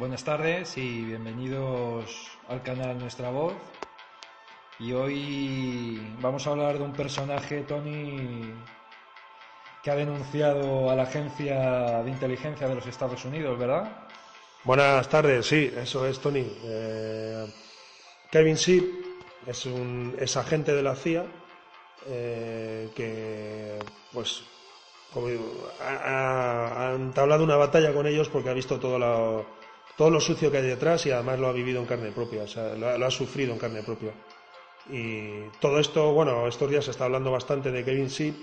Buenas tardes y bienvenidos al canal Nuestra Voz. Y hoy vamos a hablar de un personaje, Tony, que ha denunciado a la Agencia de Inteligencia de los Estados Unidos, ¿verdad? Buenas tardes, sí, eso es, Tony. Eh, Kevin Sheep es un es agente de la CIA eh, que, pues, ha entablado una batalla con ellos porque ha visto todo lo, todo lo sucio que hay detrás y además lo ha vivido en carne propia, o sea, lo, ha- lo ha sufrido en carne propia. Y todo esto, bueno, estos días se está hablando bastante de Kevin Sheep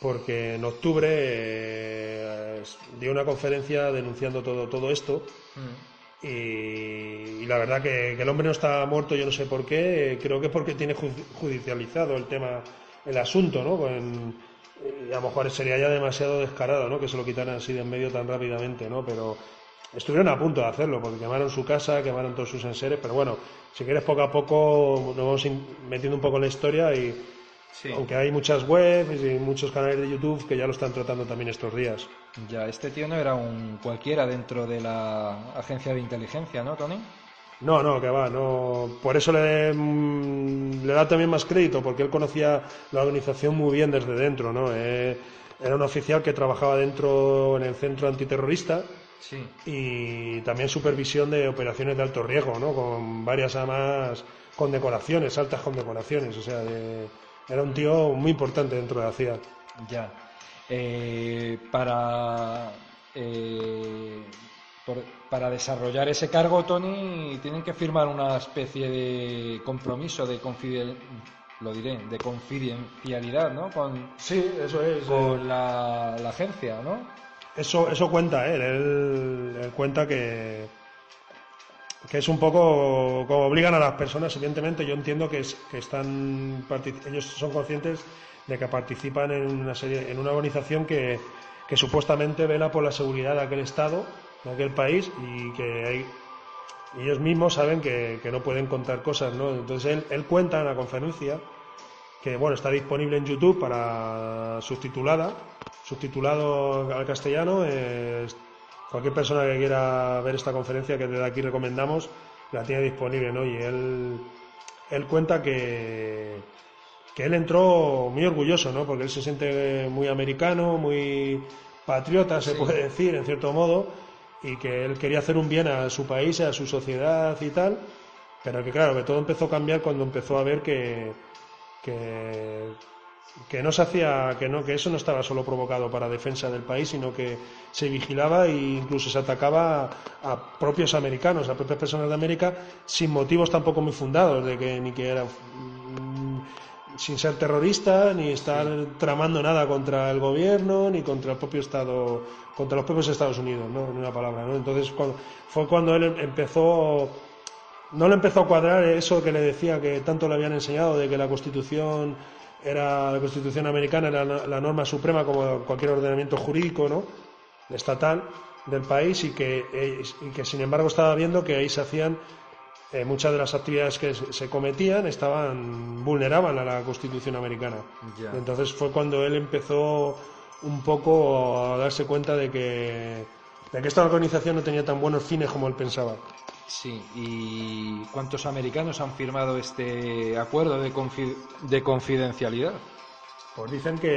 porque en octubre eh, dio una conferencia denunciando todo, todo esto y, y la verdad que, que el hombre no está muerto, yo no sé por qué, eh, creo que es porque tiene ju- judicializado el tema, el asunto, ¿no? Con- y a lo mejor sería ya demasiado descarado, ¿no? Que se lo quitaran así de en medio tan rápidamente, ¿no? Pero estuvieron a punto de hacerlo, porque quemaron su casa, quemaron todos sus enseres, pero bueno, si quieres poco a poco nos vamos metiendo un poco en la historia y Sí. aunque hay muchas webs y muchos canales de YouTube que ya lo están tratando también estos días. Ya, este tío no era un cualquiera dentro de la Agencia de Inteligencia, ¿no, Tony? No, no, que va, no. Por eso le, mm, le da también más crédito, porque él conocía la organización muy bien desde dentro, ¿no? Eh, era un oficial que trabajaba dentro en el centro antiterrorista Sí. y también supervisión de operaciones de alto riesgo, ¿no? Con varias además condecoraciones, altas condecoraciones, o sea, de- era un tío muy importante dentro de la CIA. Ya. Eh, para, eh, por- para desarrollar ese cargo, Tony, tienen que firmar una especie de compromiso de confiden- lo diré, de confidencialidad, ¿no? Con, Sí, eso es. eh, con la, la agencia, ¿no? Eso, eso cuenta él, él, él cuenta que, que es un poco como obligan a las personas, evidentemente yo entiendo que, es- que están ellos son conscientes de que participan en una serie, en una organización que, que supuestamente vela por la seguridad de aquel estado, de aquel país y que hay- ellos mismos saben que, que no pueden contar cosas, ¿no? Entonces él, él cuenta en la conferencia que bueno está disponible en YouTube para subtitulada, subtitulado al castellano. eh, cualquier persona que quiera ver esta conferencia que desde aquí recomendamos la tiene disponible, ¿no? Y él, él cuenta que, que él entró muy orgulloso, ¿no? Porque él se siente muy americano, muy patriota, se Sí. puede decir, en cierto modo, y que él quería hacer un bien a su país, a su sociedad y tal, pero que claro, que todo empezó a cambiar cuando empezó a ver que, que, que no se hacía, que no, que eso no estaba solo provocado para defensa del país, sino que se vigilaba e incluso se atacaba a, a propios americanos, a propias personas de América, sin motivos tampoco muy fundados, de que ni que era mm, sin ser terrorista, ni estar tramando nada contra el gobierno, ni contra el propio Estado, contra los propios Estados Unidos, ¿no? En una palabra, ¿no? Entonces cuando, fue cuando él empezó no le empezó a cuadrar eso que le decía que tanto le habían enseñado de que la Constitución era la Constitución americana era la, la norma suprema como cualquier ordenamiento jurídico, ¿no? estatal del país y que, eh, y que sin embargo estaba viendo que ahí se hacían eh, muchas de las actividades que se cometían estaban vulneraban a la Constitución americana. Entonces fue cuando él empezó un poco a darse cuenta de que de que esta organización no tenía tan buenos fines como él pensaba. Sí, ¿y cuántos americanos han firmado este acuerdo de, confi- de confidencialidad? Pues dicen que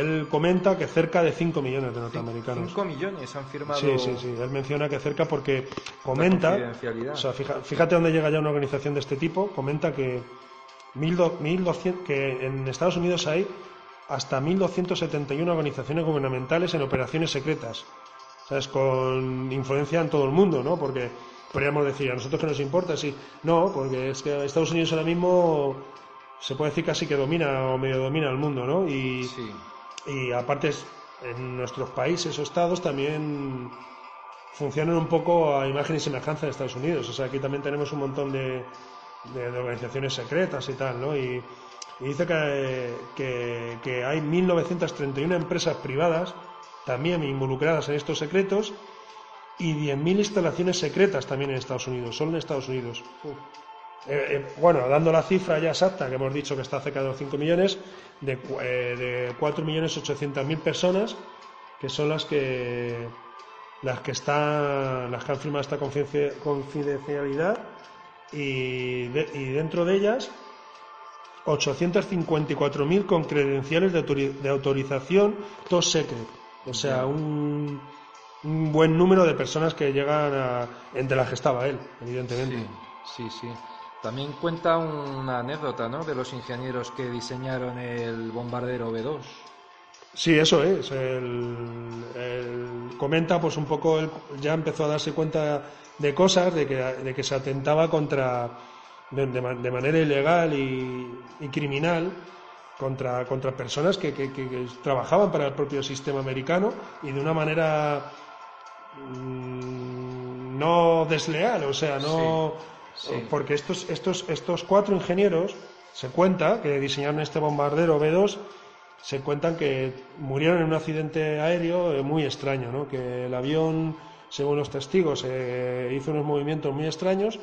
él comenta que cerca de 5 millones de norteamericanos. 5 millones han firmado. Sí, sí, sí. Él menciona que cerca porque comenta. confidencialidad. O sea, fíjate dónde llega ya una organización de este tipo. Comenta que, 1200, que en Estados Unidos hay hasta 1271 organizaciones gubernamentales en operaciones secretas. ¿Sabes? Con influencia en todo el mundo, ¿no? Porque podríamos decir, a nosotros que nos importa, sí. No, porque es que Estados Unidos ahora mismo se puede decir casi que domina o medio domina el mundo, ¿no? Y, Sí, y aparte en nuestros países o estados también funcionan un poco a imagen y semejanza de Estados Unidos. O sea, aquí también tenemos un montón de, de- de organizaciones secretas y tal, ¿no? Y, y dice que, que, que hay 1.931 empresas privadas también involucradas en estos secretos y 10.000 instalaciones secretas también en Estados Unidos, solo en Estados Unidos. Eh, eh, bueno, dando la cifra ya exacta, que hemos dicho que está cerca de los 5 millones, de, eh, de 4.800.000 personas, que son las que las que están, las que han firmado esta confidencialidad y, y dentro de ellas 854.000 con credenciales de, autorización top secret. O sea, un, un, buen número de personas que llegan a, entre las que estaba él, evidentemente. Sí, sí, sí. También cuenta una anécdota, ¿no? De los ingenieros que diseñaron el bombardero B2. Sí, eso es. El, comenta, pues un poco, ya empezó a darse cuenta de cosas, de que, de que se atentaba contra, de, manera ilegal y, criminal, contra, contra personas que, trabajaban para el propio sistema americano y de una manera mm, no desleal, o sea, no. Porque estos, estos, estos cuatro ingenieros se cuenta que diseñaron este bombardero B2 se cuentan que murieron en un accidente aéreo eh, muy extraño, ¿no? que el avión, según los testigos, eh, hizo unos movimientos muy extraños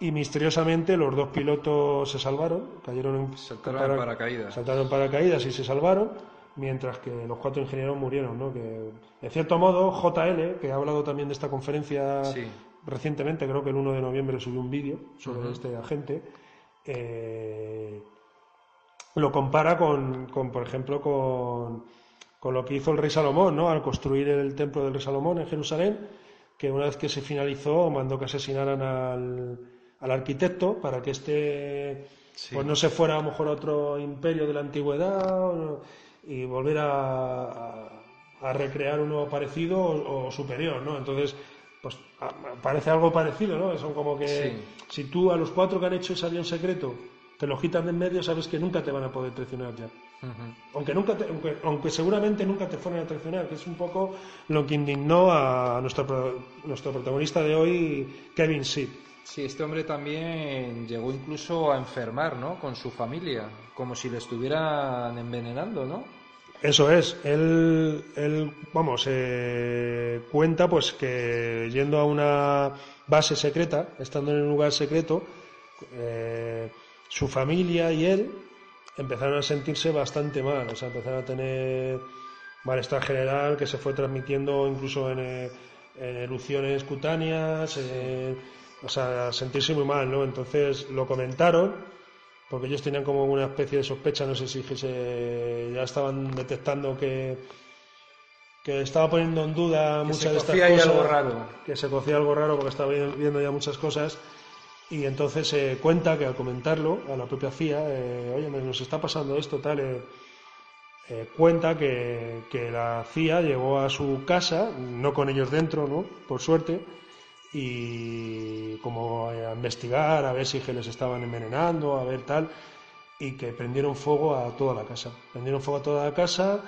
y misteriosamente los dos pilotos se salvaron, cayeron en, saltaron paracaídas. Saltaron paracaídas y se salvaron, mientras que los cuatro ingenieros murieron. ¿no? Que, en cierto modo, JL, que ha hablado también de esta conferencia recientemente, creo que el 1 de noviembre subió un vídeo sobre este agente, eh, lo compara con, con por ejemplo, con, con, lo que hizo el rey Salomón, ¿no? Al construir el templo del rey Salomón en Jerusalén, que una vez que se finalizó mandó que asesinaran al, al arquitecto para que este pues no se fuera a lo mejor a otro imperio de la antigüedad y volviera a, a, recrear uno parecido o, superior, ¿no? Entonces, pues parece algo parecido, ¿no? Son como que si tú a los cuatro que han hecho ese avión secreto te lo quitan de en medio, sabes que nunca te van a poder traicionar ya. aunque, nunca aunque, seguramente nunca te fueran a traicionar, que es un poco lo que indignó a nuestro, nuestro protagonista de hoy, Kevin Seed. Sí, este hombre también llegó incluso a enfermar, ¿no? Con su familia, como si le estuvieran envenenando, ¿no? Eso es. Él, él vamos, eh, cuenta pues que yendo a una base secreta, estando en un lugar secreto, eh, su familia y él empezaron a sentirse bastante mal, o sea, empezaron a tener malestar general que se fue transmitiendo incluso en, eh, erupciones cutáneas, o sea, a sentirse muy mal, ¿no? Entonces lo comentaron, porque ellos tenían como una especie de sospecha, no sé si se, ya estaban detectando que, que estaba poniendo en duda muchas de estas cosas. Algo raro. Que se cocía algo raro porque estaba viendo ya muchas cosas y entonces se cuenta que al comentarlo a la propia CIA, eh, oye, nos está pasando esto, tal, eh, eh, cuenta que, que, la CIA llegó a su casa, no con ellos dentro, ¿no? Por suerte, y como a investigar, a ver si les estaban envenenando, a ver tal, y que prendieron fuego a toda la casa. Prendieron fuego a toda la casa,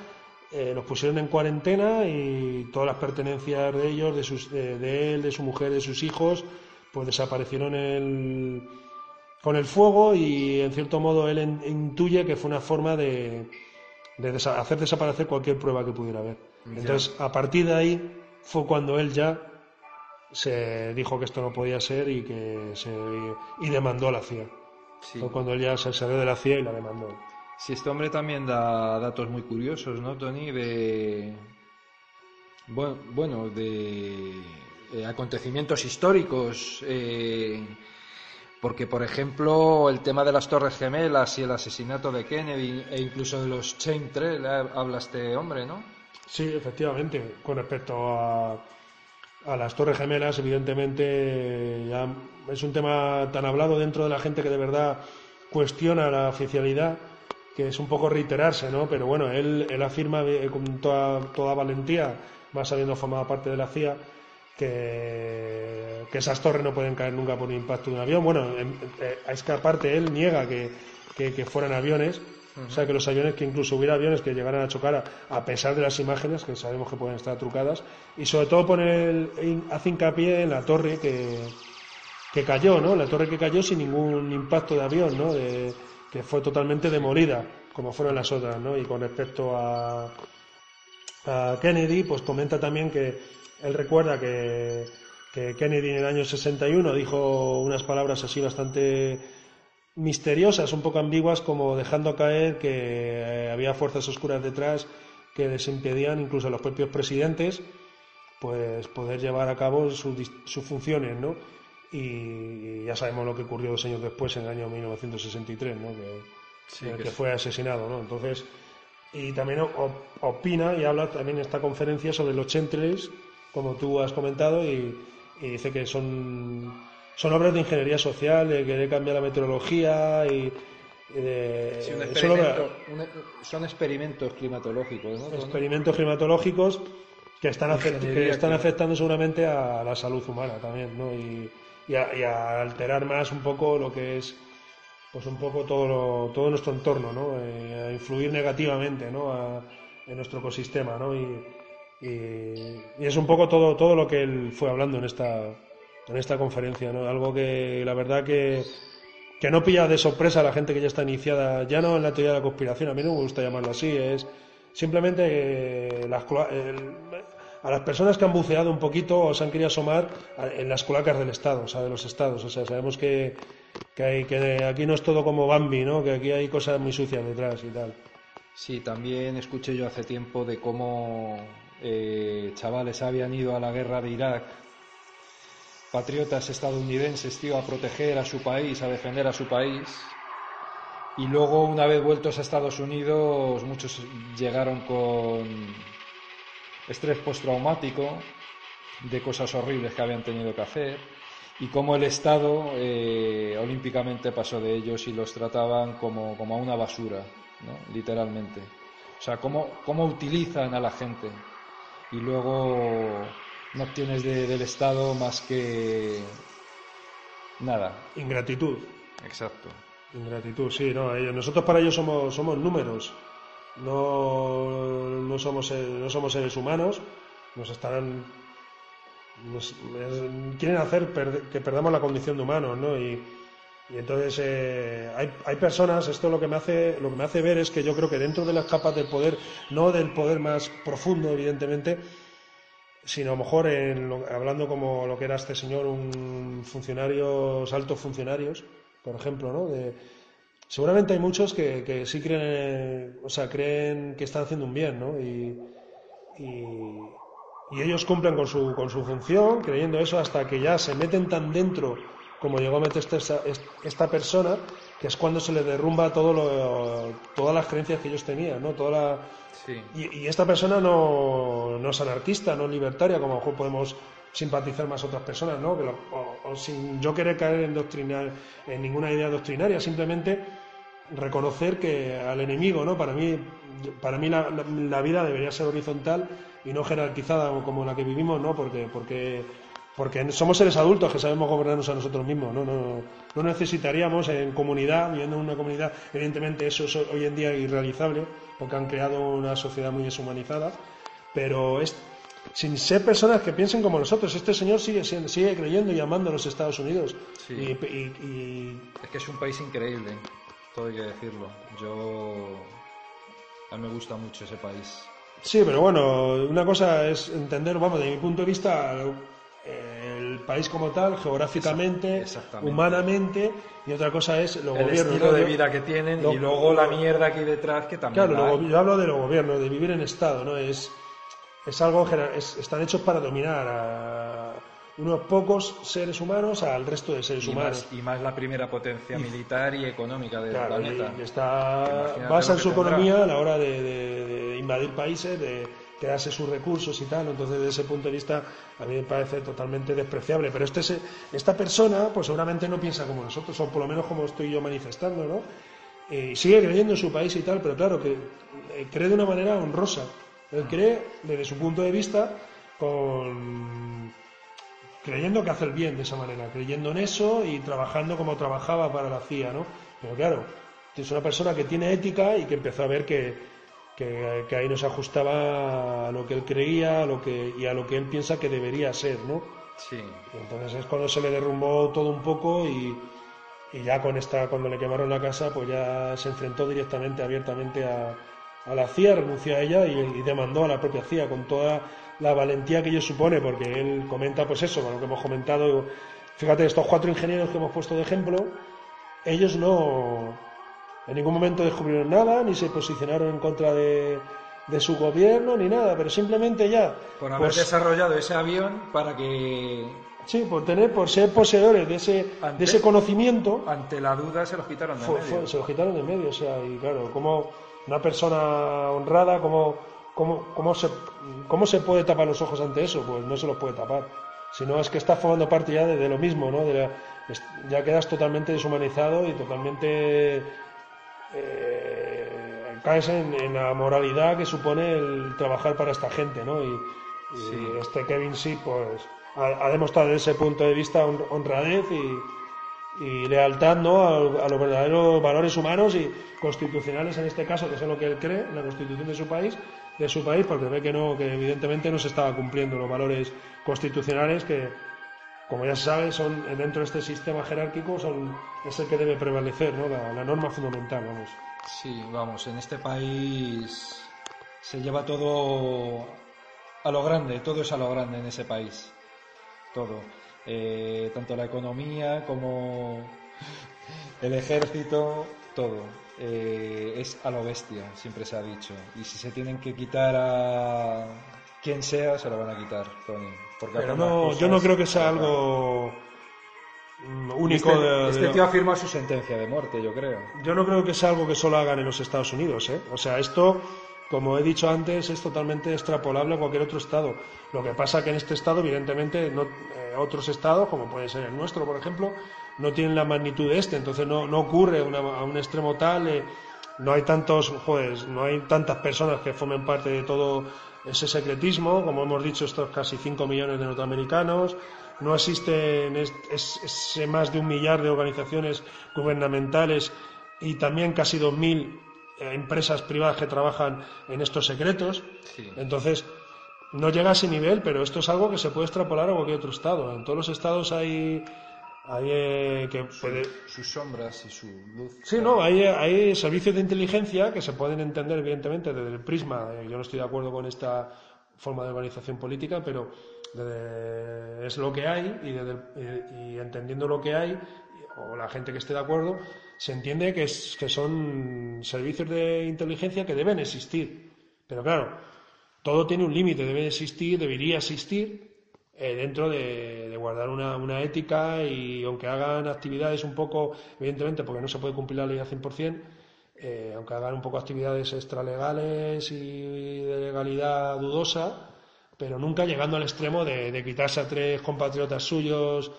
los pusieron en cuarentena y todas las pertenencias de ellos, de, sus, de él, de su mujer, de sus hijos, pues desaparecieron el, con el fuego y en cierto modo él intuye que fue una forma de, hacer desaparecer cualquier prueba que pudiera haber. Entonces, a partir de ahí fue cuando él ya se dijo que esto no podía ser y que se y demandó a la CIA. Fue cuando él ya se salió de la CIA y la demandó. Sí, este hombre también da datos muy curiosos, ¿no, Tony? De bueno, de eh, acontecimientos históricos. Eh, porque, por ejemplo, el tema de las Torres Gemelas y el asesinato de Kennedy e incluso de los Chain Trail, habla este hombre, ¿no? Sí, efectivamente. Con respecto a, a las Torres Gemelas, evidentemente, ya es un tema tan hablado dentro de la gente que de verdad cuestiona la oficialidad, que es un poco reiterarse, ¿no? Pero bueno, él, él afirma con toda, toda valentía, más habiendo formado parte de la CIA, que, esas torres no pueden caer nunca por un impacto de un avión. Bueno, eh, es que aparte él niega que, fueran aviones, o sea, que los aviones, que incluso hubiera aviones que llegaran a chocar a, pesar de las imágenes, que sabemos que pueden estar trucadas, y sobre todo pone hace hincapié en la torre que, que cayó, ¿no? La torre que cayó sin ningún impacto de avión, ¿no? que fue totalmente demolida, como fueron las otras, ¿no? Y con respecto a, a Kennedy, pues comenta también que él recuerda que, Kennedy en el año 61 dijo unas palabras así bastante misteriosas, un poco ambiguas, como dejando caer que eh, había fuerzas oscuras detrás que les impedían incluso a los propios presidentes pues poder llevar a cabo sus, sus funciones, ¿no? Y ya sabemos lo que ocurrió dos años después, en el año 1963, ¿no? Que, que, fue asesinado, ¿no? Entonces, y también opina y habla también en esta conferencia sobre los chentles, como tú has comentado, y, dice que son, son obras de ingeniería social, de querer cambiar la meteorología y, son experimentos climatológicos. ¿no? Experimentos climatológicos que están, que están afectando seguramente a la salud humana también, ¿no? Y, a, alterar más un poco lo que es pues un poco todo, todo nuestro entorno, ¿no? Eh, a influir negativamente ¿no? en nuestro ecosistema. ¿no? Y, es un poco todo, todo lo que él fue hablando en esta, en esta conferencia. ¿no? Algo que la verdad que, que no pilla de sorpresa a la gente que ya está iniciada, ya no en la teoría de la conspiración, a mí no me gusta llamarlo así, es simplemente las, a las personas que han buceado un poquito o se han querido asomar en las cloacas del Estado, o sea, de los estados. O sea, sabemos que, que, aquí no es todo como Bambi, ¿no? Que aquí hay cosas muy sucias detrás y tal. Sí, también escuché yo hace tiempo de cómo eh, chavales habían ido a la guerra de Irak, patriotas estadounidenses, tío, a proteger a su país, a defender a su país. Y luego, una vez vueltos a Estados Unidos, muchos llegaron con estrés postraumático de cosas horribles que habían tenido que hacer y cómo el Estado eh, olímpicamente pasó de ellos y los trataban como, como a una basura, ¿no? literalmente. O sea, cómo, cómo utilizan a la gente y luego no obtienes del Estado más que nada. Ingratitud. Exacto. Ingratitud, sí, no, nosotros para ellos somos, somos números no, no, somos, no somos seres humanos, nos estarán. quieren hacer que perdamos la condición de humanos, ¿no? Y, entonces eh, hay, hay, personas, esto lo que, me hace, lo que me hace ver es que yo creo que dentro de las capas del poder, no del poder más profundo, evidentemente, sino a lo mejor hablando como lo que era este señor, un funcionario, altos funcionarios, por ejemplo, ¿no? Seguramente hay muchos que, sí creen, o sea, creen que están haciendo un bien, ¿no? Y, ellos cumplen con su, con su función, creyendo eso, hasta que ya se meten tan dentro como llegó a meterse esta, esta persona, que es cuando se le derrumba todo lo, todas las creencias que ellos tenían, ¿no? Toda la, y, esta persona no, no, es anarquista, no es libertaria, como a lo mejor podemos simpatizar más otras personas, ¿no? o, sin yo querer caer en, doctrinar, en ninguna idea doctrinaria, simplemente reconocer que al enemigo, ¿no? Para mí, para mí la, vida debería ser horizontal y no jerarquizada como la que vivimos, ¿no? Porque, porque, porque somos seres adultos que sabemos gobernarnos a nosotros mismos, ¿no? No, no necesitaríamos en comunidad, viviendo en una comunidad, evidentemente eso es hoy en día irrealizable, porque han creado una sociedad muy deshumanizada, pero es, sin ser personas que piensen como nosotros. Este señor sigue, sigue creyendo y amando a los Estados Unidos. Y, Es que es un país increíble, todo hay que decirlo. Yo. A mí me gusta mucho ese país. Sí, pero bueno, una cosa es entender, vamos, de mi punto de vista, país como tal, geográficamente, humanamente, y otra cosa es los el gobiernos. estilo de vida que tienen y luego la mierda aquí detrás que también. Claro, yo hablo de los gobiernos, de vivir en Estado, ¿no? Es es algo están hechos para dominar a unos pocos seres humanos al resto de seres humanos. y más la primera potencia militar y económica del planeta. Y está, basa en su economía a la hora de, invadir países, de quedarse sus recursos y tal. Entonces, desde ese punto de vista, a mí me parece totalmente despreciable. Pero este, esta persona, pues seguramente no piensa como nosotros, o por lo menos como estoy yo manifestando, ¿no? Y sigue creyendo en su país y tal, pero claro, que eh, cree de una manera honrosa. Él cree, desde su punto de vista, con creyendo que hace el bien de esa manera, creyendo en eso y trabajando como trabajaba para la CIA, ¿no? Pero claro, es una persona que tiene ética y que empezó a ver que, que, ahí no se ajustaba a lo que él creía a lo que, y a lo que él piensa que debería ser, ¿no? Sí. entonces es cuando se le derrumbó todo un poco y, y ya con esta, cuando le quemaron la casa, pues ya se enfrentó directamente, abiertamente a, a la CIA, renunció a ella y, demandó a la propia CIA con toda la valentía que ello supone, porque él comenta pues eso, con lo que hemos comentado, fíjate, estos cuatro ingenieros que hemos puesto de ejemplo, ellos no en ningún momento descubrieron nada, ni se posicionaron en contra de, de su gobierno ni nada, pero simplemente ya. Por haber pues, desarrollado ese avión para que. Sí, por tener, por ser poseedores de ese, Ante- de ese conocimiento, Ante la duda se los quitaron de fue- medio. fue- se lo quitaron de medio. O sea, y claro, como una persona honrada, ¿cómo, cómo, cómo, se, ¿cómo se puede tapar los ojos ante eso? Pues no se los puede tapar. Si no, es que estás formando parte ya de, de lo mismo, ¿no? De la- ya quedas totalmente deshumanizado y totalmente. Eh, caes en, en la moralidad que supone el trabajar para esta gente, ¿no? Y, y Sí. este Kevin sí, pues ha, ha demostrado desde ese punto de vista hon- honradez y, y lealtad ¿no? a, a los verdaderos valores humanos y constitucionales en este caso, que es lo que él cree, la constitución de su país, de su país, porque ve que no, que evidentemente no se estaba cumpliendo los valores constitucionales que, como ya se sabe, son dentro de este sistema jerárquico son es el que debe prevalecer, ¿no? la, norma fundamental, vamos. Sí, vamos, en este país se lleva todo a lo grande, todo es a lo grande en ese país. Todo. Eh, tanto la economía como el ejército, todo. Eh, es a lo bestia, siempre se ha dicho. Y si se tienen que quitar a quien sea, se lo van a quitar, Tony. Porque Pero no, cosas yo no creo que sea algo mm, único Este, de- este tío ha firmado su sentencia de muerte, yo creo. Yo no creo que sea algo que solo hagan en los Estados Unidos, ¿eh? O sea, esto, como he dicho antes, es totalmente extrapolable a cualquier otro estado. Lo que pasa que en este estado, evidentemente, no, eh, otros estados, como puede ser el nuestro, por ejemplo, no tienen la magnitud de este, entonces no, no ocurre una- a un extremo tal, eh, no hay tantos, joder, no hay tantas personas que formen parte de todo ese secretismo, como hemos dicho, estos casi 5 millones de norteamericanos, no existen es- es- ese más de un millar de organizaciones gubernamentales y también casi 2.000 eh, empresas privadas que trabajan en estos secretos. Sí. Entonces, no llega a ese nivel, pero esto es algo que se puede extrapolar a cualquier otro estado. En todos los estados hay, hay eh, que puede, Sus sombras y su luz. Sí, no, hay, hay servicios de inteligencia que se pueden entender, evidentemente, desde el prisma. eh, Yo no estoy de acuerdo con esta forma de organización política, pero desde- es lo que hay y, desde el- y- y entendiendo lo que hay, o la gente que esté de acuerdo, se entiende que, es, que son servicios de inteligencia que deben existir. Pero claro, todo tiene un límite, debe existir, debería existir, eh, dentro de, de guardar una, una ética y aunque hagan actividades un poco, evidentemente, porque no se puede cumplir la ley al 100%, eh, aunque hagan un poco actividades extralegales y de legalidad dudosa, pero nunca llegando al extremo de, de quitarse a tres compatriotas suyos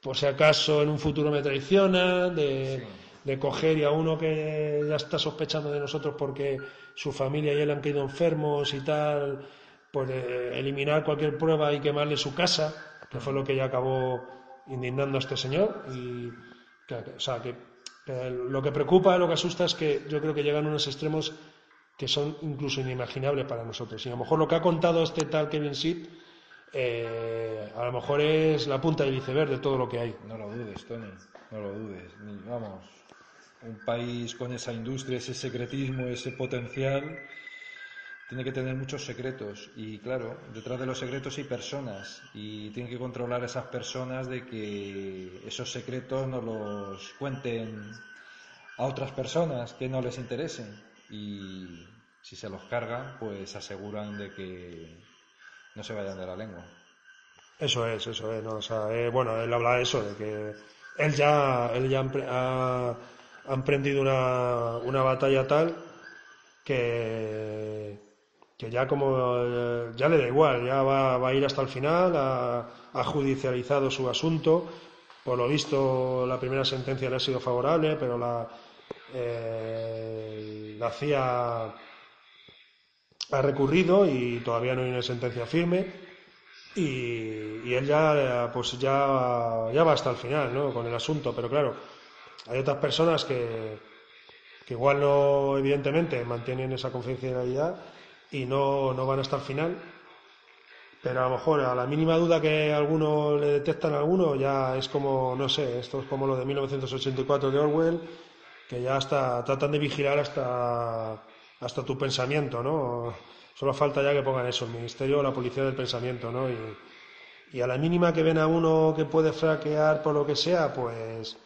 por si acaso en un futuro me traicionan, de, de coger y a uno que ya está sospechando de nosotros porque su familia y él han caído enfermos y tal, pues de eliminar cualquier prueba y quemarle su casa, que fue lo que ya acabó indignando a este señor. Y, que- que- o sea, que, que lo que preocupa, lo que asusta es que yo creo que llegan unos extremos que son incluso inimaginables para nosotros. Y a lo mejor lo que ha contado este tal Kevin Seed, eh, a lo mejor es la punta del iceberg de todo lo que hay. No lo dudes, Tony, no lo dudes. Ni, vamos, un país con esa industria, ese secretismo, ese potencial, tiene que tener muchos secretos. Y claro, detrás de los secretos hay personas. Y tiene que controlar a esas personas de que esos secretos no los cuenten a otras personas que no les interesen. Y si se los cargan, pues aseguran de que no se vayan de la lengua. Eso es, eso es. ¿no? O sea, eh, bueno, él habla de eso, de que él ya, él ya ha, ha emprendido una, una batalla tal que, que ya como eh, ya le da igual, ya va, va a ir hasta el final, ha, judicializado su asunto. Por lo visto, la primera sentencia le ha sido favorable, pero la, eh, CIA ha recurrido y todavía no hay una sentencia firme y, y él ya pues ya, ya va hasta el final ¿no? con el asunto pero claro hay otras personas que, que igual no evidentemente mantienen esa confidencialidad y no, no van hasta el final pero a lo mejor a la mínima duda que alguno le detectan alguno ya es como no sé esto es como lo de 1984 de Orwell que ya hasta tratan de vigilar hasta hasta tu pensamiento, ¿no? Solo falta ya que pongan eso, el Ministerio o la Policía del Pensamiento, ¿no? Y, y a la mínima que ven a uno que puede fraquear por lo que sea, pues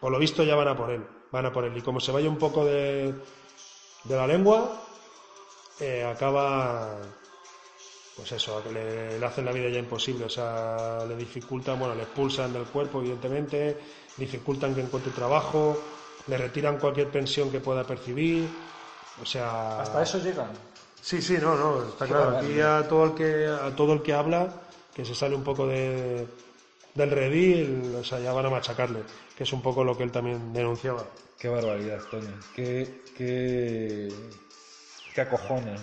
por lo visto ya van a por él, van a por él. Y como se vaya un poco de, de la lengua, eh, acaba, pues eso, le, le hacen la vida ya imposible, o sea, le dificultan, bueno, le expulsan del cuerpo, evidentemente, dificultan que encuentre trabajo, le retiran cualquier pensión que pueda percibir, o sea... Hasta eso llegan. Sí, sí, no, no, está claro. Aquí a todo el que a todo el que habla, que se sale un poco de, del redil, o sea, ya van a machacarle, que es un poco lo que él también denunciaba. Qué barbaridad, Tony. Qué, qué, qué acojones.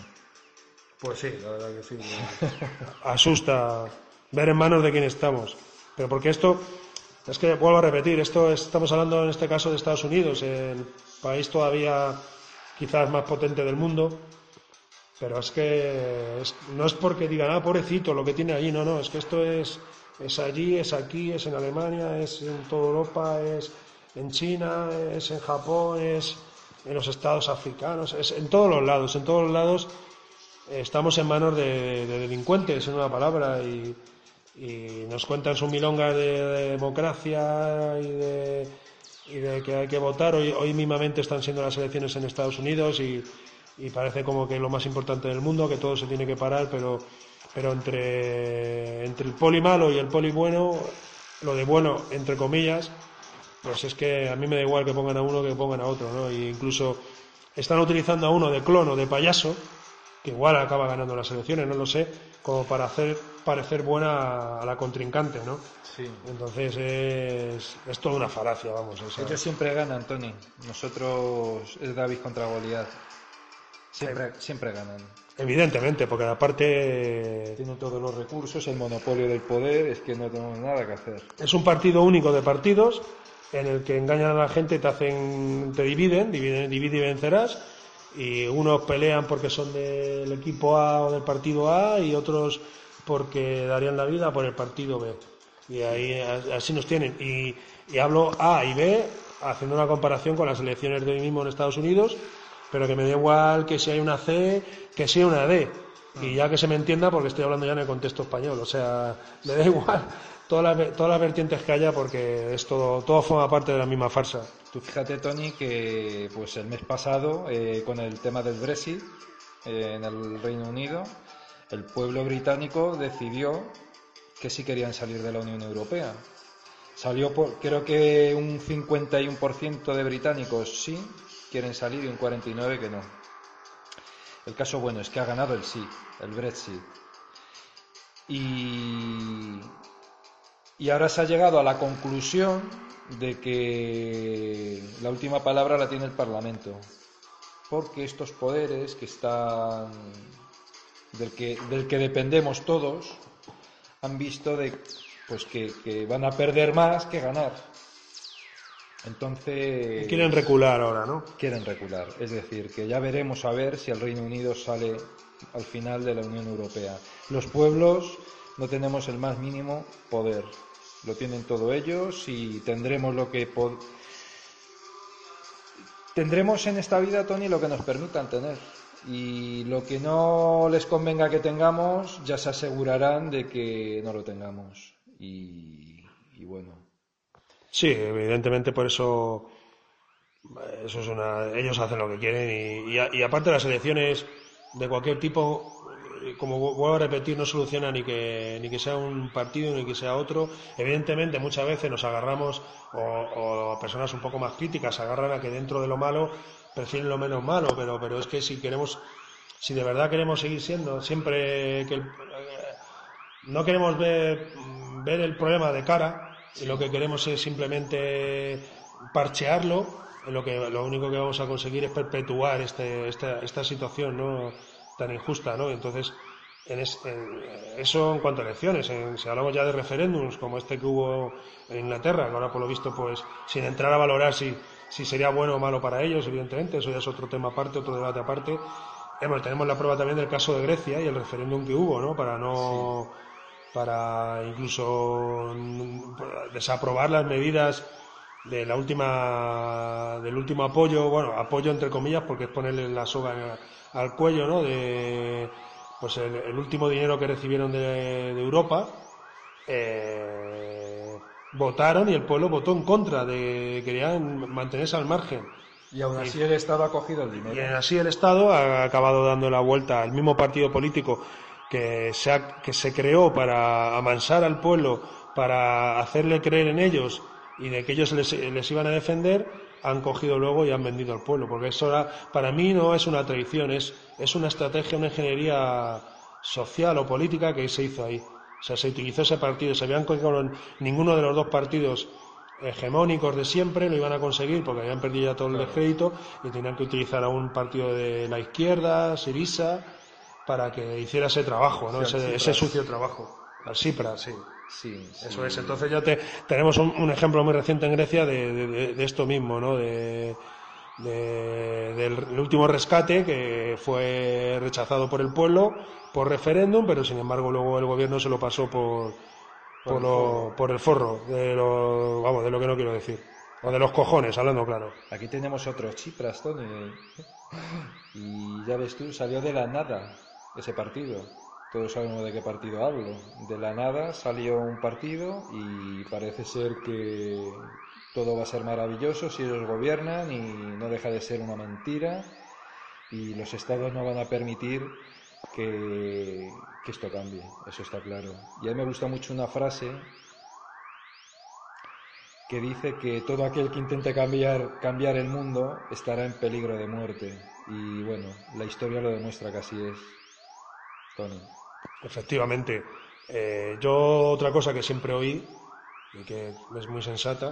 Pues sí, la verdad que sí. Asusta ver en manos de quién estamos. Pero porque esto, es que vuelvo a repetir, esto estamos hablando en este caso de Estados Unidos, el país todavía quizás más potente del mundo, pero es que no es porque digan, ah, pobrecito, lo que tiene allí, no, no, es que esto es, es allí, es aquí, es en Alemania, es en toda Europa, es en China, es en Japón, es en los estados africanos, es en todos los lados, en todos los lados estamos en manos de, delincuentes, en una palabra, y, nos cuentan su milonga de, democracia y de, y de, que hay que votar. Hoy, hoy mismamente están siendo las elecciones en Estados Unidos y, y parece como que es lo más importante del mundo, que todo se tiene que parar, pero, pero entre, entre el poli malo y el poli bueno, lo de bueno, entre comillas, pues es que a mí me da igual que pongan a uno que pongan a otro, ¿no? Y incluso están utilizando a uno de clono, de payaso, que igual acaba ganando las elecciones, no lo sé, como para hacer parecer buena a la contrincante, ¿no? Sí. Entonces es, es toda una falacia, vamos. Ellos siempre ganan, Tony. Nosotros es David contra Goliat. Siempre, siempre ganan. Evidentemente, porque aparte tienen todos los recursos, el monopolio del poder, es que no tenemos nada que hacer. Es un partido único de partidos en el que engañan a la gente, te hacen, te dividen, dividen, divide y vencerás, y unos pelean porque son del equipo A o del partido A y otros porque darían la vida por el partido B. Y ahí así nos tienen. Y, hablo A y B haciendo una comparación con las elecciones de hoy mismo en Estados Unidos pero que me da igual que si hay una C, que si hay una D. Y ya que se me entienda, porque estoy hablando ya en el contexto español, o sea, me da igual todas las, todas las vertientes que haya porque es todo, todo forma parte de la misma farsa. Tú fíjate, Tony, que pues el mes pasado, eh, con el tema del Brexit eh, en el Reino Unido, el pueblo británico decidió que sí querían salir de la Unión Europea. Salió por, creo que un 51% de británicos sí quieren salir y un 49 que no. El caso bueno es que ha ganado el sí, el Brexit. Y, y ahora se ha llegado a la conclusión de que la última palabra la tiene el Parlamento. Porque estos poderes que están del que, del que dependemos todos han visto de pues que, que van a perder más que ganar. Entonces. Quieren recular ahora, ¿no? Quieren recular. Es decir, que ya veremos a ver si el Reino Unido sale al final de la Unión Europea. Los pueblos no tenemos el más mínimo poder. Lo tienen todos ellos y tendremos lo que. Tendremos en esta vida, Tony, lo que nos permitan tener. Y lo que no les convenga que tengamos, ya se asegurarán de que no lo tengamos. y bueno, Sí, evidentemente por eso, eso es una, ellos hacen lo que quieren y, y, aparte las elecciones de cualquier tipo, como vuelvo a repetir, no soluciona ni que, ni que sea un partido ni que sea otro. Evidentemente muchas veces nos agarramos o, personas un poco más críticas agarran a que dentro de lo malo prefieren lo menos malo, pero, pero es que si queremos, si de verdad queremos seguir siendo siempre que no queremos ver, ver el problema de cara, y lo que queremos es simplemente parchearlo, lo que lo único que vamos a conseguir es perpetuar este, esta, esta situación ¿no? Tan injusta, ¿no? Entonces, en, eso en cuanto a elecciones, si hablamos ya de referéndums como este que hubo en Inglaterra, que ahora por lo visto, pues, sin entrar a valorar si, si sería bueno o malo para ellos, evidentemente, eso ya es otro tema aparte, otro debate aparte. tenemos la prueba también del caso de Grecia y el referéndum que hubo, ¿no? Para no para incluso desaprobar las medidas de la última del último apoyo, bueno, apoyo entre comillas porque es ponerle la soga al cuello, ¿no? De pues el, último dinero que recibieron de, Europa eh, votaron y el pueblo votó en contra de querían mantenerse al margen Y aún así el Estado ha cogido el dinero. Y así el Estado ha acabado dando la vuelta al mismo partido político que se, que se creó para amansar al pueblo, para hacerle creer en ellos y de que ellos les, les iban a defender, han cogido luego y han vendido al pueblo. Porque eso para mí no es una traición, es, es una estrategia, una ingeniería social o política que se hizo ahí. O sea, se utilizó ese partido, se habían cogido ninguno de los dos partidos hegemónicos de siempre lo iban a conseguir porque habían perdido ya todo el descrédito y tenían que utilizar a un partido de la izquierda, Sirisa, para que hiciera ese trabajo, ¿no? ese, sucio trabajo. Al Cipra, sí. Sí, Eso es. Entonces ya te, tenemos un, ejemplo muy reciente en Grecia de, de, esto mismo, ¿no? De, del último rescate que fue rechazado por el pueblo por referéndum, pero sin embargo luego el gobierno se lo pasó por, por, lo, por el forro, de lo, vamos, de lo que no quiero decir. O de los cojones, hablando claro. Aquí tenemos otro Chipras, Tony. Y ya ves tú, salió de la nada ese partido. Todos sabemos de qué partido hablo. De la nada salió un partido y parece ser que todo va a ser maravilloso si ellos gobiernan y no deja de ser una mentira y los estados no van a permitir que, esto cambie, eso está claro. Y a mí me gusta mucho una frase que dice que todo aquel que intente cambiar, cambiar el mundo estará en peligro de muerte. Y bueno, la historia lo demuestra que así es. Tony. Efectivamente. Eh, yo otra cosa que siempre oí, y que es muy sensata,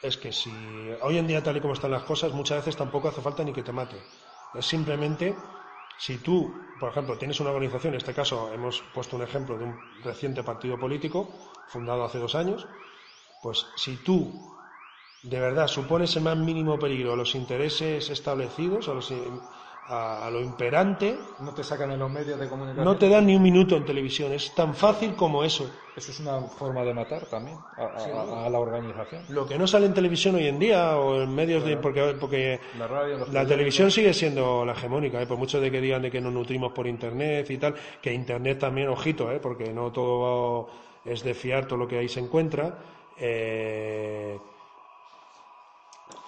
es que si hoy en día tal y como están las cosas, muchas veces tampoco hace falta ni que te mate. Es simplemente si tú, por ejemplo, tienes una organización, en este caso hemos puesto un ejemplo de un reciente partido político fundado hace dos años, pues si tú de verdad supones el más mínimo peligro a los intereses establecidos, a los, a, lo imperante. No te sacan en los medios de comunicación. No te dan ni un minuto en televisión, es tan fácil como eso. Eso es una forma de matar también a, la organización. Lo que no sale en televisión hoy en día o en medios de. Porque, porque la, televisión sigue siendo la hegemónica, ¿eh? por mucho de que digan de que nos nutrimos por internet y tal, que internet también, ojito, ¿eh? porque no todo es de fiar todo lo que ahí se encuentra. Eh,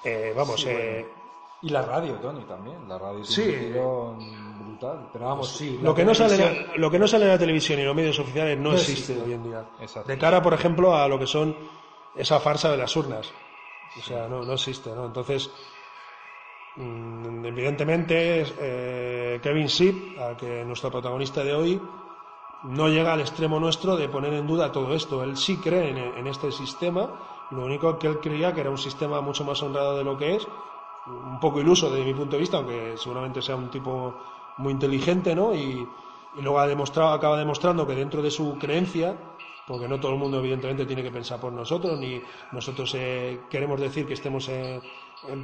eh vamos, eh, y la radio, Tony, también. La radio tiene brutal. Pero vamos, sí. Lo que, no sale, lo que no sale en la televisión y los medios oficiales no, existe, hoy en día. De cara, por ejemplo, a lo que son esa farsa de las urnas. O sea, no, no existe, ¿no? Entonces, mm, evidentemente, eh, Kevin Ship, a que nuestro protagonista de hoy, no llega al extremo nuestro de poner en duda todo esto. Él sí cree en, en este sistema, lo único que él creía que era un sistema mucho más honrado de lo que es, un poco iluso desde mi punto de vista, aunque seguramente sea un tipo muy inteligente, ¿no? Y, luego ha demostrado, acaba demostrando que dentro de su creencia, porque no todo el mundo evidentemente tiene que pensar por nosotros, ni nosotros eh, queremos decir que estemos en,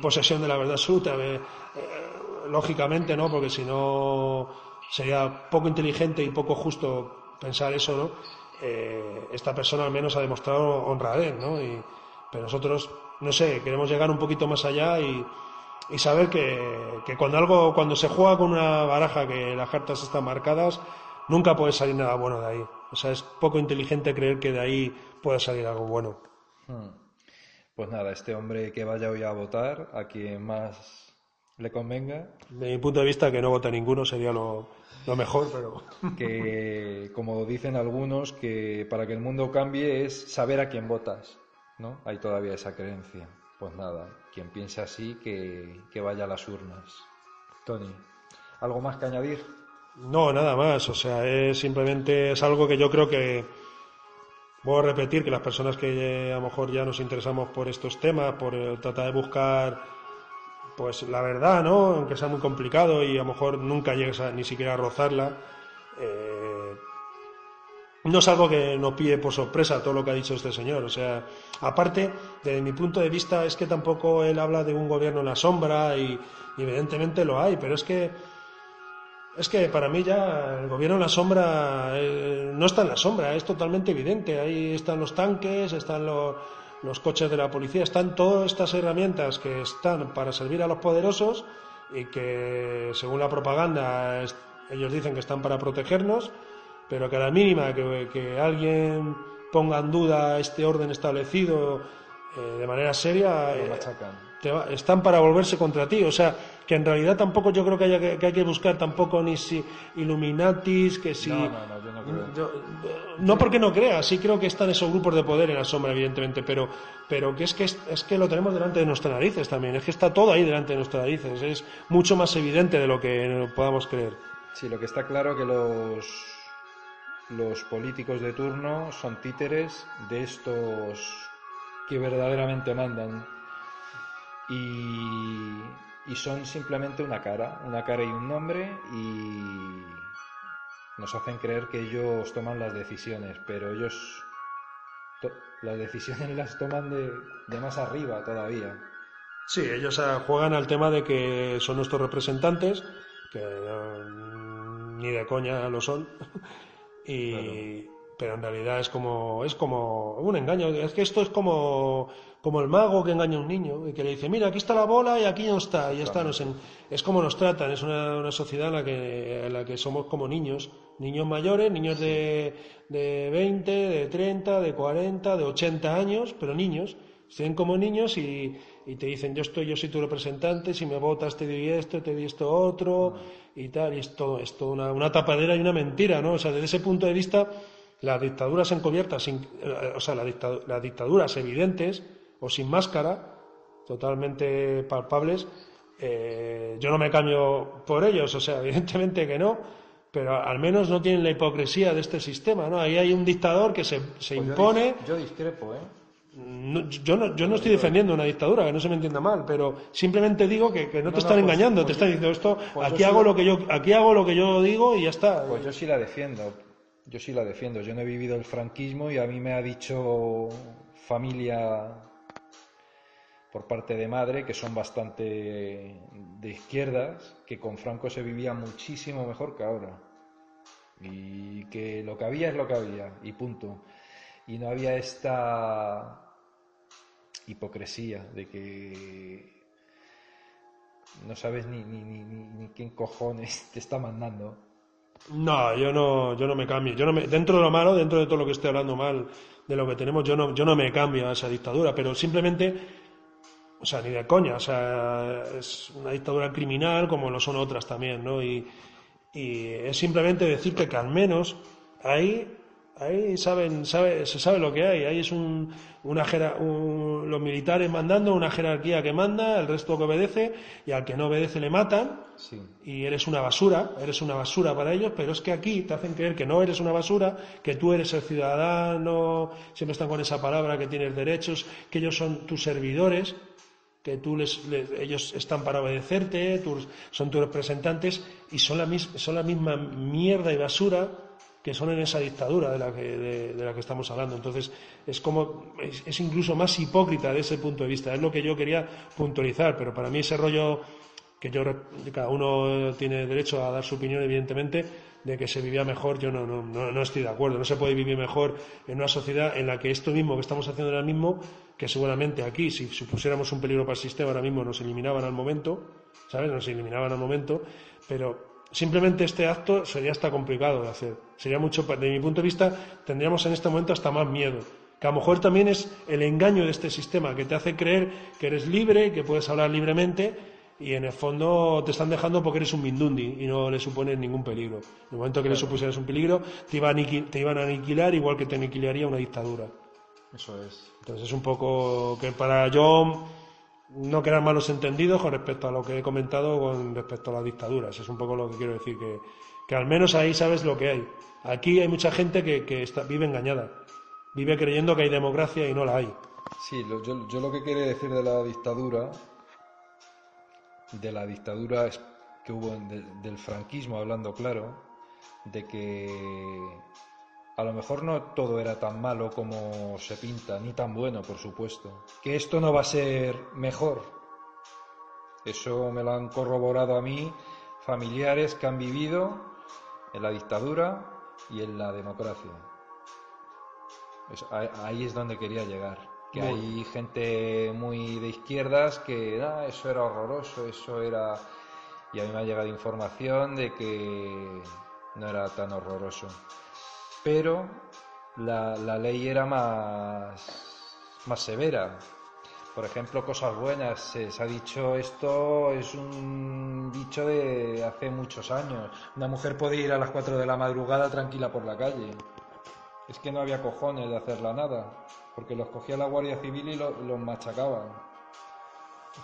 posesión de la verdad absoluta, eh, eh, lógicamente, ¿no? Porque si no sería poco inteligente y poco justo pensar eso, ¿no? esta persona al menos ha demostrado honradez, ¿no? Y, pero nosotros, no sé, queremos llegar un poquito más allá y, y saber que, que, cuando algo, cuando se juega con una baraja que las cartas están marcadas, nunca puede salir nada bueno de ahí. O sea, es poco inteligente creer que de ahí pueda salir algo bueno. Hmm. Pues nada, este hombre que vaya hoy a votar, a quien más le convenga. De mi punto de vista, que no vota ninguno sería lo, lo mejor, pero. Que, como dicen algunos, que para que el mundo cambie es saber a quién votas. ¿No? Hay todavía esa creencia. Pues nada, quien piense así, que, vaya a las urnas. Tony, ¿algo más que añadir? No, nada más. O sea, es simplemente es algo que yo creo que voy a repetir que las personas que a lo mejor ya nos interesamos por estos temas, por eh, tratar de buscar pues la verdad, ¿no? Aunque sea muy complicado y a lo mejor nunca llegues a, ni siquiera a rozarla. Eh, no es algo que nos pille por sorpresa todo lo que ha dicho este señor. O sea, aparte, desde mi punto de vista, es que tampoco él habla de un gobierno en la sombra y, evidentemente lo hay, pero es que es que para mí ya el gobierno en la sombra eh, no está en la sombra, es totalmente evidente. Ahí están los tanques, están los, los coches de la policía, están todas estas herramientas que están para servir a los poderosos y que, según la propaganda, ellos dicen que están para protegernos pero que a la mínima que, alguien ponga en duda este orden establecido eh, de manera seria, eh, machacan. te va- están para volverse contra ti. O sea, que en realidad tampoco yo creo que, haya que, que hay que buscar tampoco ni si Illuminatis, que si... No, no, no, yo no creo. Yo- no porque no crea, sí creo que están esos grupos de poder en la sombra, evidentemente, pero, pero que es que es, es que lo tenemos delante de nuestras narices también, es que está todo ahí delante de nuestras narices, es mucho más evidente de lo que podamos creer. Sí, lo que está claro que los los políticos de turno son títeres de estos que verdaderamente mandan y, son simplemente una cara, una cara y un nombre y nos hacen creer que ellos toman las decisiones, pero ellos las decisiones las toman de, más arriba todavía. Sí, ellos ah, juegan al tema de que son nuestros representantes, que mm, ni de coña lo son, y, pero en realidad es como, es como un engaño. Es que esto es como, como el mago que engaña a un niño y que le dice, mira, aquí está la bola y aquí no está, y ya está. Nos en- es como nos tratan, es una, una sociedad en la, que, en la que somos como niños, niños mayores, niños de, de 20, de 30, de 40, de 80 años, pero niños. Se ven como niños y, y te dicen, yo estoy, yo soy tu representante, si me votas te doy esto, te doy esto otro, y tal, y es todo, es todo una, una tapadera y una mentira, ¿no? O sea, desde ese punto de vista, las dictaduras encubiertas, sin- eh, o sea, la dictadu- las dictaduras evidentes o sin máscara, totalmente palpables, eh, yo no me cambio por ellos, o sea, evidentemente que no, pero al menos no tienen la hipocresía de este sistema, ¿no? Ahí hay un dictador que se, se Pues impone. yo discrepo, ¿eh? No, yo, no, yo no estoy defendiendo una dictadura, que no se me entienda mal, pero simplemente digo que, que no te No, están pues- engañando, pues te yo- están diciendo esto, pues aquí hago lo- lo que yo, aquí hago lo que yo digo y ya está. Pues yo sí la defiendo. Yo sí la defiendo. Yo no he vivido el franquismo y a mí me ha dicho familia por parte de madre que son bastante de izquierdas que con Franco se vivía muchísimo mejor que ahora. Y que lo que había es lo que había y punto. Y no había esta hipocresía de que no sabes ni, ni, ni, ni, quién cojones te está mandando. No, yo no, yo no me cambio. Yo no me, dentro de lo malo, dentro de todo lo que estoy hablando mal de lo que tenemos, yo no, yo no me cambio a esa dictadura, pero simplemente, o sea, ni de coña, o sea, es una dictadura criminal como lo son otras también, ¿no? Y, y es simplemente decirte que al menos ahí, ahí saben, sabe, se sabe lo que hay. Ahí es un, una un- los militares mandando, una jerarquía que manda, el resto que obedece, y al que no obedece le matan Sí. y eres una basura, eres una basura para ellos, pero es que aquí te hacen creer que no eres una basura, que tú eres el ciudadano, siempre están con esa palabra que tienes derechos, que ellos son tus servidores, que tú les, les- ellos están para obedecerte, tus- son tus representantes y son la, mis- son la misma mierda y basura que son en esa dictadura de la que, de, la que estamos hablando. Entonces, es como, es, incluso más hipócrita de ese punto de vista. Es lo que yo quería puntualizar, pero para mí ese rollo que yo, cada uno tiene derecho a dar su opinión, evidentemente, de que se vivía mejor, yo no, no, no, no estoy de acuerdo. No se puede vivir mejor en una sociedad en la que esto mismo que estamos haciendo ahora mismo, que seguramente aquí, si supusiéramos un peligro para el sistema, ahora mismo nos eliminaban al momento, ¿sabes? Nos eliminaban al momento, pero simplemente este acto sería hasta complicado de hacer. Sería mucho, de mi punto de vista, tendríamos en este momento hasta más miedo. Que a lo mejor también es el engaño de este sistema, que te hace creer que eres libre, que puedes hablar libremente, y en el fondo te están dejando porque eres un mindundi y no le supones ningún peligro. En el momento que le supusieras un peligro, te, iba te iban a aniquilar igual que te aniquilaría una dictadura. Eso es. Entonces es un poco que para yo no quedar malos entendidos con respecto a lo que he comentado con respecto a las dictaduras. Es un poco lo que quiero decir, que, que al menos ahí sabes lo que hay. Aquí hay mucha gente que, que vive engañada, vive creyendo que hay democracia y no la hay. Sí, yo, yo lo que quería decir de la dictadura, de la dictadura que hubo del franquismo, hablando claro, de que a lo mejor no todo era tan malo como se pinta, ni tan bueno, por supuesto. Que esto no va a ser mejor. Eso me lo han corroborado a mí familiares que han vivido en la dictadura y en la democracia. Ahí- ahí es donde quería llegar. Que Muy hay gente muy de izquierdas que "Ah, eso era horroroso, eso era... Y a mí me ha llegado información de que no era tan horroroso. Pero la, ley era más, severa. Por ejemplo, cosas buenas. Se, ha dicho esto, es un dicho de hace muchos años. Una mujer puede ir a las 4 de la madrugada tranquila por la calle. Es que no había cojones de hacerla nada, porque los cogía la Guardia Civil y los machacaban.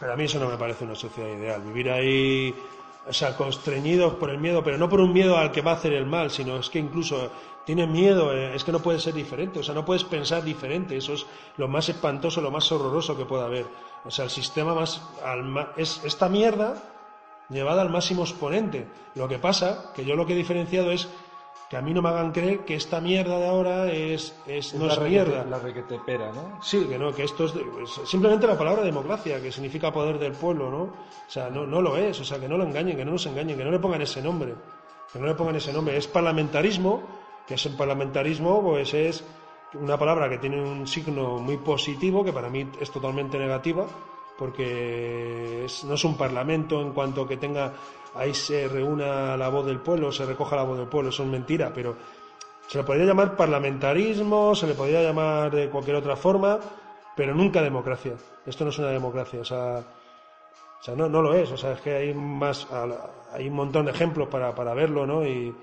Pero a mí eso no me parece una sociedad ideal. Vivir ahí o sea, constreñidos por el miedo, pero no por un miedo al que va a hacer el mal, sino es que incluso tiene miedo, eh, es que no puede ser diferente, o sea, no puedes pensar diferente, eso es lo más espantoso, lo más horroroso que pueda haber. O sea, el sistema más, es esta mierda llevada al máximo exponente. Lo que pasa, que yo lo que he diferenciado es que a mí no me hagan creer que esta mierda de ahora es, es, no es mierda. La requetepera, ¿no? Sí, que no, que esto es, simplemente la palabra democracia, que significa poder del pueblo, ¿no? O sea, no, no lo es, o sea, que no lo engañen, que no nos engañen, que no le pongan ese nombre, que no le pongan ese nombre. Es parlamentarismo, que es el parlamentarismo, pues es una palabra que tiene un signo muy positivo, que para mí es totalmente negativa, porque no es un parlamento en cuanto que tenga ahí se reúna la voz del pueblo, se recoja la voz del pueblo, eso es mentira, pero se le podría llamar parlamentarismo, se le podría llamar de cualquier otra forma, pero nunca democracia. Esto no es una democracia, o sea, o sea no, no lo es, o sea, es que hay más, hay un montón de ejemplos para, para verlo, ¿no? Y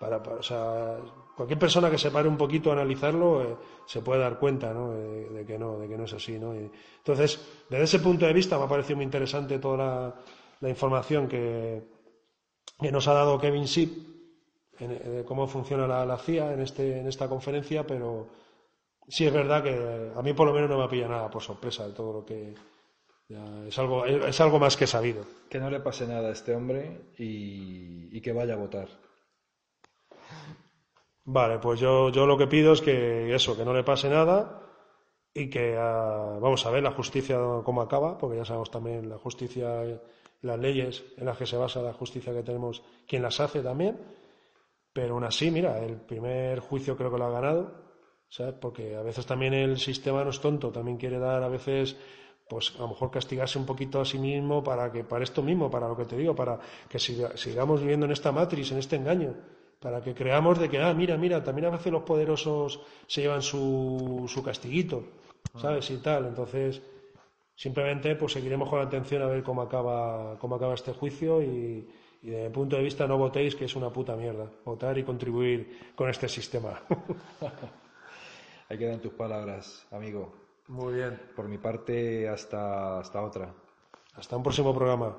para, o sea, cualquier persona que se pare un poquito a analizarlo eh, se puede dar cuenta, ¿no? De, que no, de que no es así, ¿no? entonces, desde ese punto de vista me ha parecido muy interesante toda la información que, nos ha dado Kevin Ship de cómo funciona la, CIA en, este, en esta conferencia, pero sí es verdad que a mí por lo menos no me pilla nada por sorpresa de todo lo que es algo más que sabido. Que no le pase nada a este hombre y, que vaya a votar. Vale, pues yo, yo lo que pido es que eso, que no le pase nada y que ah, vamos a ver la justicia cómo acaba, porque ya sabemos también la justicia las leyes en las que se basa la justicia que tenemos, quien las hace también, pero aún así, mira, el primer juicio creo que lo ha ganado, ¿sabes? Porque a veces también el sistema no es tonto, también quiere dar a veces pues a lo mejor castigarse un poquito a sí mismo para que para esto mismo, para lo que te digo, para que sigamos viviendo en esta matriz, en este engaño, para que creamos de que ah, mira, mira, también a veces los poderosos se llevan su, su castiguito, ¿sabes? Y tal, entonces Simplemente pues seguiremos con la atención a ver cómo acaba, cómo acaba este juicio y, desde mi punto de vista no votéis que es una puta mierda. Votar y contribuir con este sistema. Ahí quedan tus palabras, amigo. Muy bien. Por mi parte, hasta, hasta otra. Hasta un próximo programa.